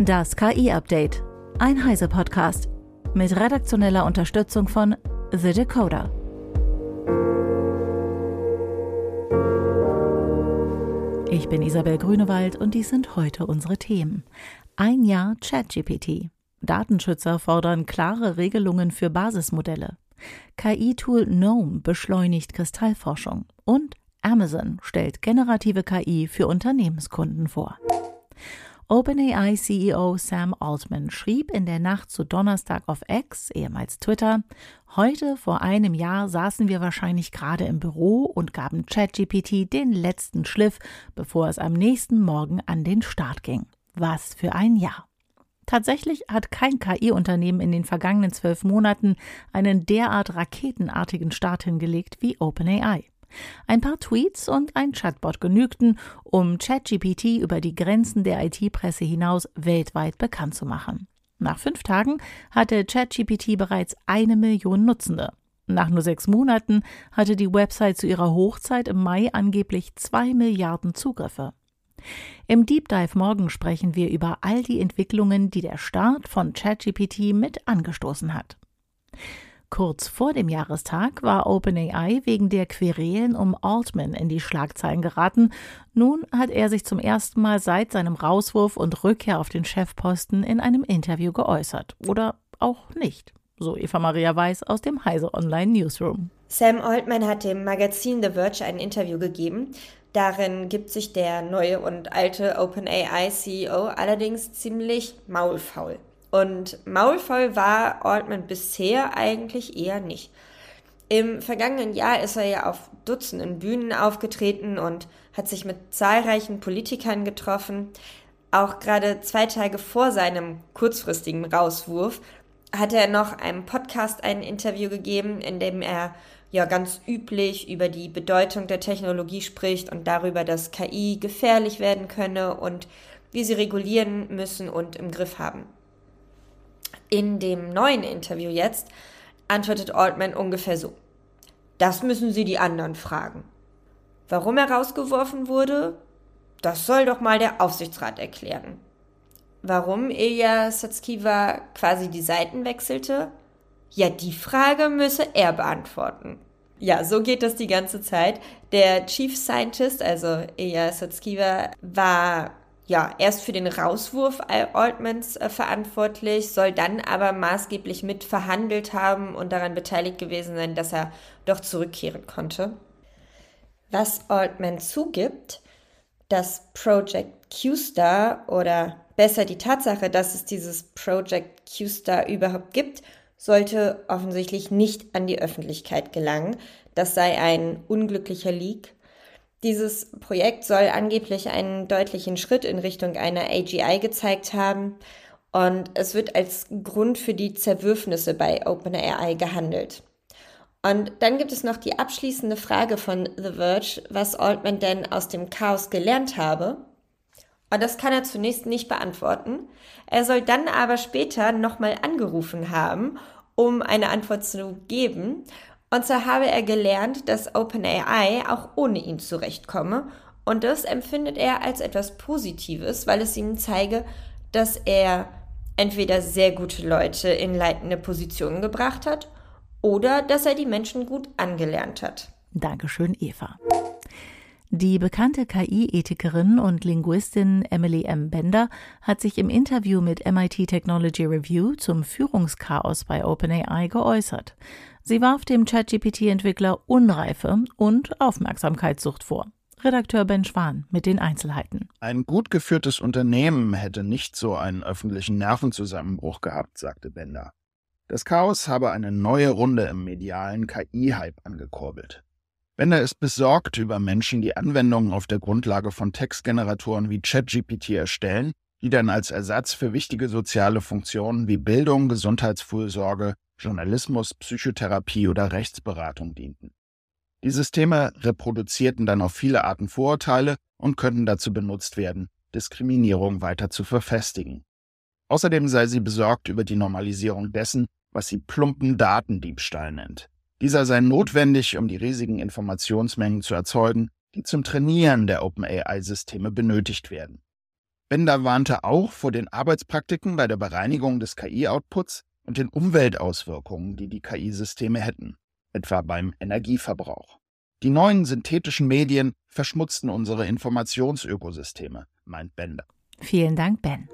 Das KI-Update. Ein Heise-Podcast. Mit redaktioneller Unterstützung von The Decoder. Ich bin Isabel Grünewald und dies sind heute unsere Themen. Ein Jahr ChatGPT. Datenschützer fordern klare Regelungen für Basismodelle. KI-Tool GNOME beschleunigt Kristallforschung. Und Amazon stellt generative KI für Unternehmenskunden vor. OpenAI-CEO Sam Altman schrieb in der Nacht zu Donnerstag auf X, ehemals Twitter, heute vor einem Jahr saßen wir wahrscheinlich gerade im Büro und gaben ChatGPT den letzten Schliff, bevor es am nächsten Morgen an den Start ging. Was für ein Jahr. Tatsächlich hat kein KI-Unternehmen in den vergangenen zwölf Monaten einen derart raketenartigen Start hingelegt wie OpenAI. Ein paar Tweets und ein Chatbot genügten, um ChatGPT über die Grenzen der IT-Presse hinaus weltweit bekannt zu machen. Nach fünf Tagen hatte ChatGPT bereits eine Million Nutzende. Nach nur sechs Monaten hatte die Website zu ihrer Hochzeit im Mai angeblich zwei Milliarden Zugriffe. Im Deep Dive morgen sprechen wir über all die Entwicklungen, die der Start von ChatGPT mit angestoßen hat. Kurz vor dem Jahrestag war OpenAI wegen der Querelen um Altman in die Schlagzeilen geraten. Nun hat er sich zum ersten Mal seit seinem Rauswurf und Rückkehr auf den Chefposten in einem Interview geäußert. Oder auch nicht. So Eva Maria Weiß aus dem Heise Online Newsroom. Sam Altman hat dem Magazin The Verge ein Interview gegeben. Darin gibt sich der neue und alte OpenAI CEO allerdings ziemlich maulfaul. Und maulvoll war Altman bisher eigentlich eher nicht. Im vergangenen Jahr ist er ja auf Dutzenden Bühnen aufgetreten und hat sich mit zahlreichen Politikern getroffen. Auch gerade zwei Tage vor seinem kurzfristigen Rauswurf hat er noch einem Podcast ein Interview gegeben, in dem er ja ganz üblich über die Bedeutung der Technologie spricht und darüber, dass KI gefährlich werden könne und wie sie regulieren müssen und im Griff haben. In dem neuen Interview jetzt antwortet Altman ungefähr so. Das müssen Sie die anderen fragen. Warum er rausgeworfen wurde? Das soll doch mal der Aufsichtsrat erklären. Warum Ilya Satskiva quasi die Seiten wechselte? Ja, die Frage müsse er beantworten. Ja, so geht das die ganze Zeit. Der Chief Scientist, also Ilya Satskiva, war ja, erst für den Rauswurf Altmans äh, verantwortlich, soll dann aber maßgeblich mit verhandelt haben und daran beteiligt gewesen sein, dass er doch zurückkehren konnte. Was Altman zugibt, dass Project Q-Star oder besser die Tatsache, dass es dieses Project Q-Star überhaupt gibt, sollte offensichtlich nicht an die Öffentlichkeit gelangen. Das sei ein unglücklicher Leak dieses Projekt soll angeblich einen deutlichen Schritt in Richtung einer AGI gezeigt haben und es wird als Grund für die Zerwürfnisse bei OpenAI gehandelt. Und dann gibt es noch die abschließende Frage von The Verge, was Altman denn aus dem Chaos gelernt habe. Und das kann er zunächst nicht beantworten. Er soll dann aber später nochmal angerufen haben, um eine Antwort zu geben. Und so habe er gelernt, dass OpenAI auch ohne ihn zurechtkomme. Und das empfindet er als etwas Positives, weil es ihm zeige, dass er entweder sehr gute Leute in leitende Positionen gebracht hat oder dass er die Menschen gut angelernt hat. Dankeschön, Eva. Die bekannte KI-Ethikerin und Linguistin Emily M. Bender hat sich im Interview mit MIT Technology Review zum Führungschaos bei OpenAI geäußert. Sie warf dem ChatGPT-Entwickler Unreife und Aufmerksamkeitssucht vor. Redakteur Ben Schwan mit den Einzelheiten. Ein gut geführtes Unternehmen hätte nicht so einen öffentlichen Nervenzusammenbruch gehabt, sagte Bender. Das Chaos habe eine neue Runde im medialen KI-Hype angekurbelt. Bender ist besorgt über Menschen, die Anwendungen auf der Grundlage von Textgeneratoren wie ChatGPT erstellen, die dann als Ersatz für wichtige soziale Funktionen wie Bildung, Gesundheitsfürsorge Journalismus, Psychotherapie oder Rechtsberatung dienten. Die Systeme reproduzierten dann auf viele Arten Vorurteile und könnten dazu benutzt werden, Diskriminierung weiter zu verfestigen. Außerdem sei sie besorgt über die Normalisierung dessen, was sie plumpen Datendiebstahl nennt. Dieser sei notwendig, um die riesigen Informationsmengen zu erzeugen, die zum Trainieren der OpenAI-Systeme benötigt werden. Bender warnte auch vor den Arbeitspraktiken bei der Bereinigung des KI-Outputs und den Umweltauswirkungen, die die KI-Systeme hätten, etwa beim Energieverbrauch. Die neuen synthetischen Medien verschmutzten unsere Informationsökosysteme, meint Bender. Vielen Dank, Ben.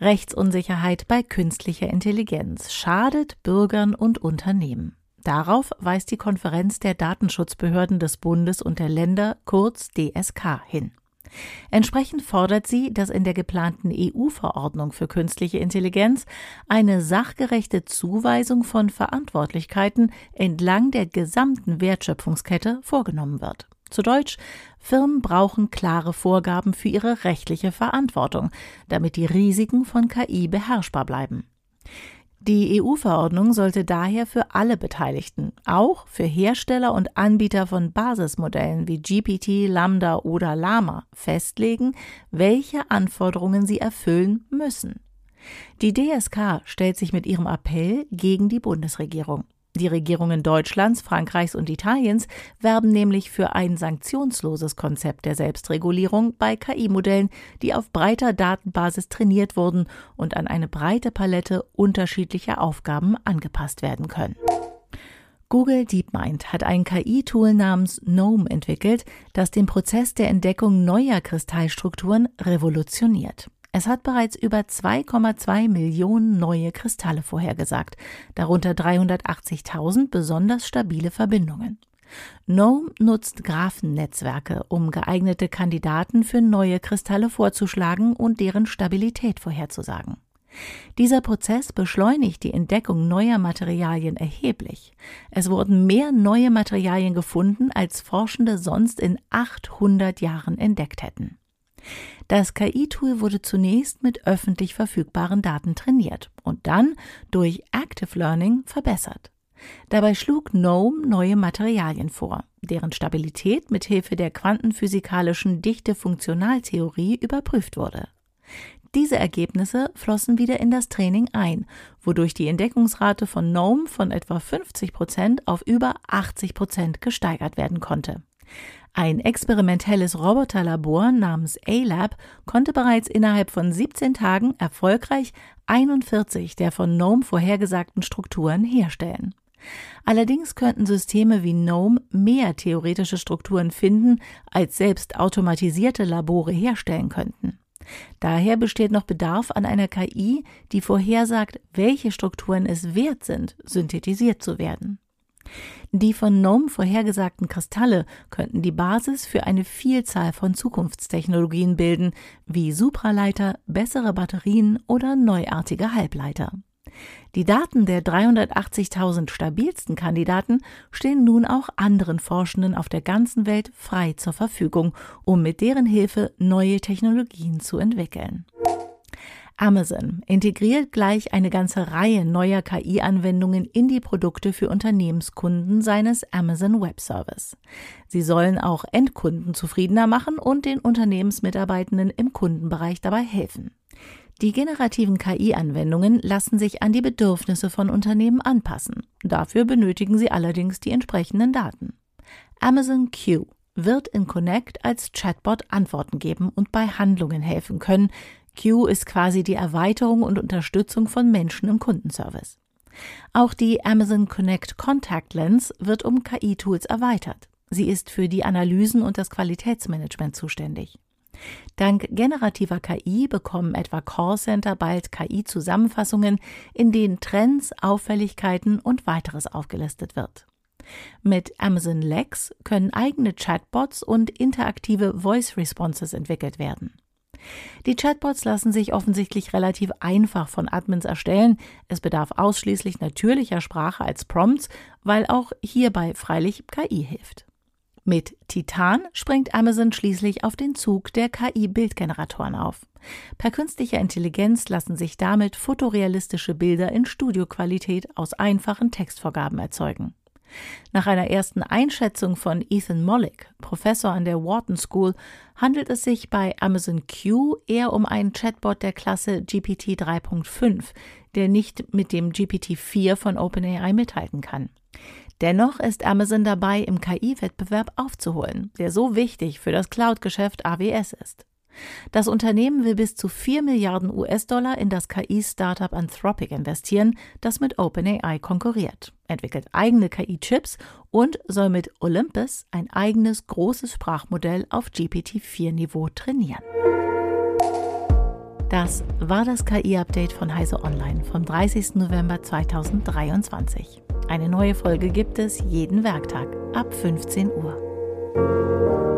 Rechtsunsicherheit bei künstlicher Intelligenz schadet Bürgern und Unternehmen. Darauf weist die Konferenz der Datenschutzbehörden des Bundes und der Länder kurz DSK hin. Entsprechend fordert sie, dass in der geplanten EU-Verordnung für künstliche Intelligenz eine sachgerechte Zuweisung von Verantwortlichkeiten entlang der gesamten Wertschöpfungskette vorgenommen wird. Zu Deutsch, Firmen brauchen klare Vorgaben für ihre rechtliche Verantwortung, damit die Risiken von KI beherrschbar bleiben. Die EU-Verordnung sollte daher für alle Beteiligten, auch für Hersteller und Anbieter von Basismodellen wie GPT, Lambda oder Lama, festlegen, welche Anforderungen sie erfüllen müssen. Die DSK stellt sich mit ihrem Appell gegen die Bundesregierung. Die Regierungen Deutschlands, Frankreichs und Italiens werben nämlich für ein sanktionsloses Konzept der Selbstregulierung bei KI-Modellen, die auf breiter Datenbasis trainiert wurden und an eine breite Palette unterschiedlicher Aufgaben angepasst werden können. Google DeepMind hat ein KI-Tool namens GNOME entwickelt, das den Prozess der Entdeckung neuer Kristallstrukturen revolutioniert. Es hat bereits über 2,2 Millionen neue Kristalle vorhergesagt, darunter 380.000 besonders stabile Verbindungen. GNOME nutzt Graphennetzwerke, um geeignete Kandidaten für neue Kristalle vorzuschlagen und deren Stabilität vorherzusagen. Dieser Prozess beschleunigt die Entdeckung neuer Materialien erheblich. Es wurden mehr neue Materialien gefunden, als Forschende sonst in 800 Jahren entdeckt hätten. Das KI-Tool wurde zunächst mit öffentlich verfügbaren Daten trainiert und dann durch Active Learning verbessert. Dabei schlug GNOME neue Materialien vor, deren Stabilität mit Hilfe der quantenphysikalischen Dichte-Funktionaltheorie überprüft wurde. Diese Ergebnisse flossen wieder in das Training ein, wodurch die Entdeckungsrate von GNOME von etwa 50 Prozent auf über 80 Prozent gesteigert werden konnte. Ein experimentelles Roboterlabor namens A-Lab konnte bereits innerhalb von 17 Tagen erfolgreich 41 der von GNOME vorhergesagten Strukturen herstellen. Allerdings könnten Systeme wie GNOME mehr theoretische Strukturen finden, als selbst automatisierte Labore herstellen könnten. Daher besteht noch Bedarf an einer KI, die vorhersagt, welche Strukturen es wert sind, synthetisiert zu werden. Die von GNOME vorhergesagten Kristalle könnten die Basis für eine Vielzahl von Zukunftstechnologien bilden, wie Supraleiter, bessere Batterien oder neuartige Halbleiter. Die Daten der 380.000 stabilsten Kandidaten stehen nun auch anderen Forschenden auf der ganzen Welt frei zur Verfügung, um mit deren Hilfe neue Technologien zu entwickeln. Amazon integriert gleich eine ganze Reihe neuer KI-Anwendungen in die Produkte für Unternehmenskunden seines Amazon Web Service. Sie sollen auch Endkunden zufriedener machen und den Unternehmensmitarbeitenden im Kundenbereich dabei helfen. Die generativen KI-Anwendungen lassen sich an die Bedürfnisse von Unternehmen anpassen. Dafür benötigen sie allerdings die entsprechenden Daten. Amazon Q wird in Connect als Chatbot Antworten geben und bei Handlungen helfen können, Q ist quasi die Erweiterung und Unterstützung von Menschen im Kundenservice. Auch die Amazon Connect Contact Lens wird um KI-Tools erweitert. Sie ist für die Analysen und das Qualitätsmanagement zuständig. Dank generativer KI bekommen etwa Callcenter bald KI-Zusammenfassungen, in denen Trends, Auffälligkeiten und weiteres aufgelistet wird. Mit Amazon Lex können eigene Chatbots und interaktive Voice Responses entwickelt werden. Die Chatbots lassen sich offensichtlich relativ einfach von Admins erstellen. Es bedarf ausschließlich natürlicher Sprache als Prompts, weil auch hierbei freilich KI hilft. Mit Titan springt Amazon schließlich auf den Zug der KI-Bildgeneratoren auf. Per künstlicher Intelligenz lassen sich damit fotorealistische Bilder in Studioqualität aus einfachen Textvorgaben erzeugen. Nach einer ersten Einschätzung von Ethan Mollick, Professor an der Wharton School, handelt es sich bei Amazon Q eher um einen Chatbot der Klasse GPT 3.5, der nicht mit dem GPT-4 von OpenAI mithalten kann. Dennoch ist Amazon dabei, im KI-Wettbewerb aufzuholen, der so wichtig für das Cloud-Geschäft AWS ist. Das Unternehmen will bis zu 4 Milliarden US-Dollar in das KI-Startup Anthropic investieren, das mit OpenAI konkurriert, entwickelt eigene KI-Chips und soll mit Olympus ein eigenes großes Sprachmodell auf GPT-4-Niveau trainieren. Das war das KI-Update von Heise Online vom 30. November 2023. Eine neue Folge gibt es jeden Werktag ab 15 Uhr.